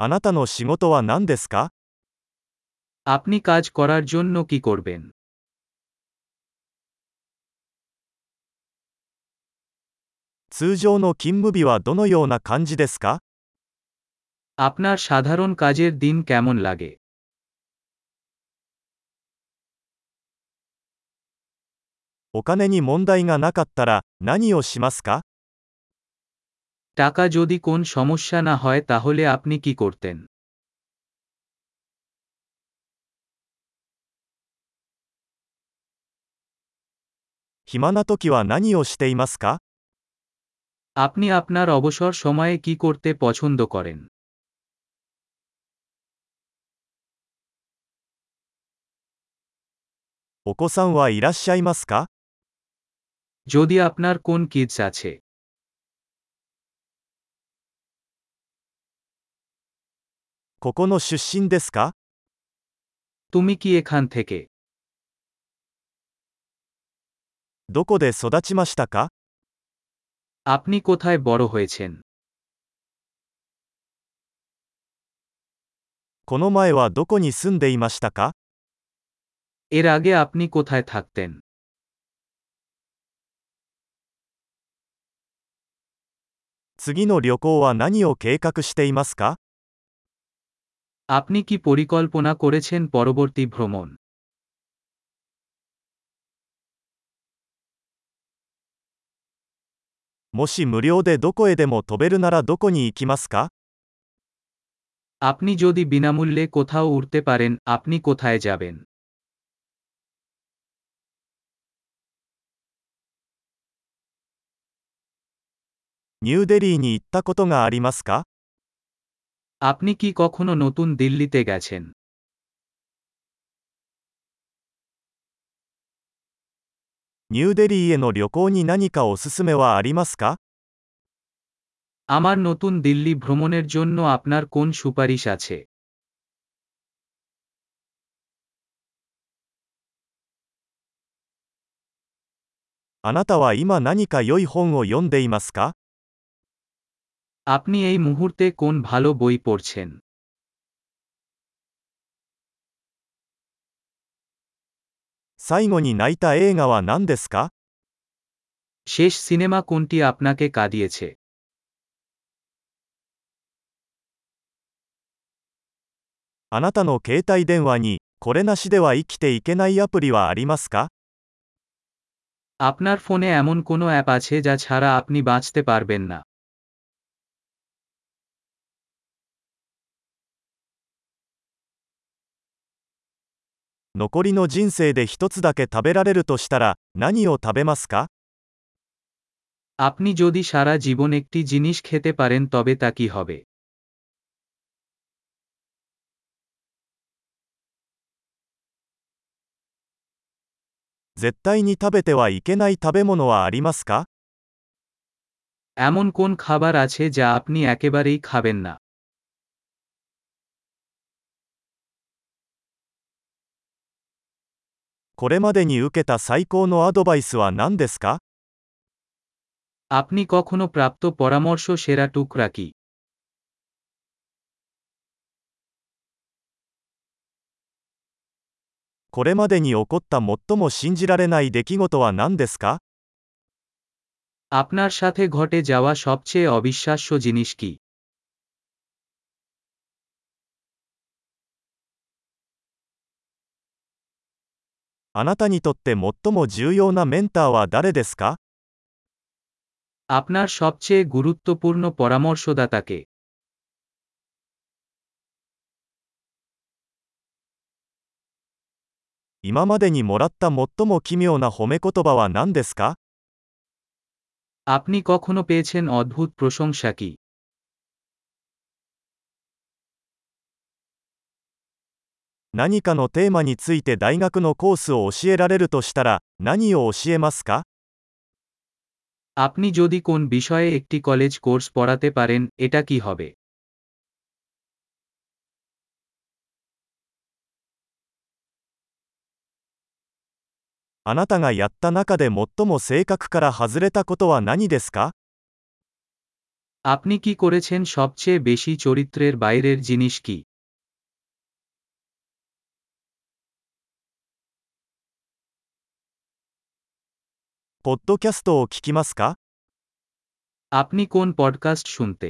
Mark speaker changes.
Speaker 1: あなたの仕事は何ですか
Speaker 2: আপনি কাজ করার জন্য কি করবেন
Speaker 1: 通常の勤務日はどのような感じですか
Speaker 2: আপনার সাধারণ কাজের দিন কেমন লাগে
Speaker 1: お金に問題がなかったら何をしますか
Speaker 2: টাকা যদি কোন সমস্যা না হয় তাহলে আপনি কি করতেন
Speaker 1: 暇な時は何をしていますか
Speaker 2: আপনি আপনার অবসর সময়ে কি করতে পছন্দ করেন
Speaker 1: お子さんはいらっしゃいますか
Speaker 2: যদি আপনার কোন কিডস আছে
Speaker 1: ここの出身ですか
Speaker 2: তুমি কি এখান থেকে
Speaker 1: どこで育ちましたか
Speaker 2: আপনি কোথায় বড় হয়েছেন
Speaker 1: この前はどこに住んでいましたか
Speaker 2: এর আগে আপনি কোথায় থাকতেন
Speaker 1: 次の旅行は何を計画していますか
Speaker 2: আপনি কি পরিকল্পনা করেছেন পরবর্তী ভ্রমণ
Speaker 1: もし無料でどこへでも飛べるならどこに行きますか
Speaker 2: আপনি যদি বিনামূল্যে কোথাও উঠতে পারেন আপনি কোথায় যাবেন
Speaker 1: ニューデリーに行ったことがありますか
Speaker 2: আপনি কি কখনো নতুন দিল্লিতে গেছেন
Speaker 1: ニューデリーへの旅行に何かおすすめはありますか
Speaker 2: আমার নতুন দিল্লি ভ্রমণের জন্য আপনার কোন সুপারিশ আছে
Speaker 1: あなたは今何か良い本を読んでいますか
Speaker 2: আপনি এই মুহূর্তে কোন ভালো বই পড়ছেন
Speaker 1: 最後に泣いた映画は何ですか
Speaker 2: শেষ সিনেমা কোনটি আপনাকে কাঁদিয়েছে
Speaker 1: あなたの携帯電話にこれなしでは生きていけないアプリはありますか
Speaker 2: আপনার ফোনে এমন কোনো অ্যাপ আছে যা ছাড়া আপনি বাঁচতে পারবেন না
Speaker 1: 残りの人生で一つだけ食べられるとしたら何を食べますか
Speaker 2: আপনি যদি সারা জীবন একটি জিনিস খেতে পারেন তবে তা কি হবে
Speaker 1: 絶対に食べてはいけない食べ物はありますか
Speaker 2: এমন কোন খাবার আছে যা আপনি একেবারেই খাবেন না
Speaker 1: これまでに受けた最高のアドバイスは何ですか
Speaker 2: আপনি কখনো প্রাপ্ত পরামর্শ সেরা টুকরা কি
Speaker 1: これまでに起こった最も信じられない出来事は何ですか
Speaker 2: আপনার সাথে ঘটে যাওয়া সবচেয়ে অবিশ্বাস্য জিনিস কি
Speaker 1: あなたにとって最も重要なメンターは誰ですか
Speaker 2: আপনার সবচেয়ে গুরুত্বপূর্ণ পরামর্শদাতাকে
Speaker 1: 今までにもらった最も奇妙な褒め言葉は何ですか
Speaker 2: আপনি কখনো পেয়েছেন অদ্ভুত প্রশংসা কি
Speaker 1: 何かのテーマについて大学のコースを教えられるとしたら何を教えますか
Speaker 2: আপনি যদি কোন বিষয়ে একটি কলেজ কোর্স পড়াতে পারেন এটা কি হবে
Speaker 1: あなたがやった中で最も性格から外れたことは何ですか
Speaker 2: আপনি কি করেছেন সবচেয়ে বেশি চরিত্রের বাইরের জিনিস কি
Speaker 1: ポッドキャストを聞きますか
Speaker 2: আপনি কোন পডকাস্ট শুনতে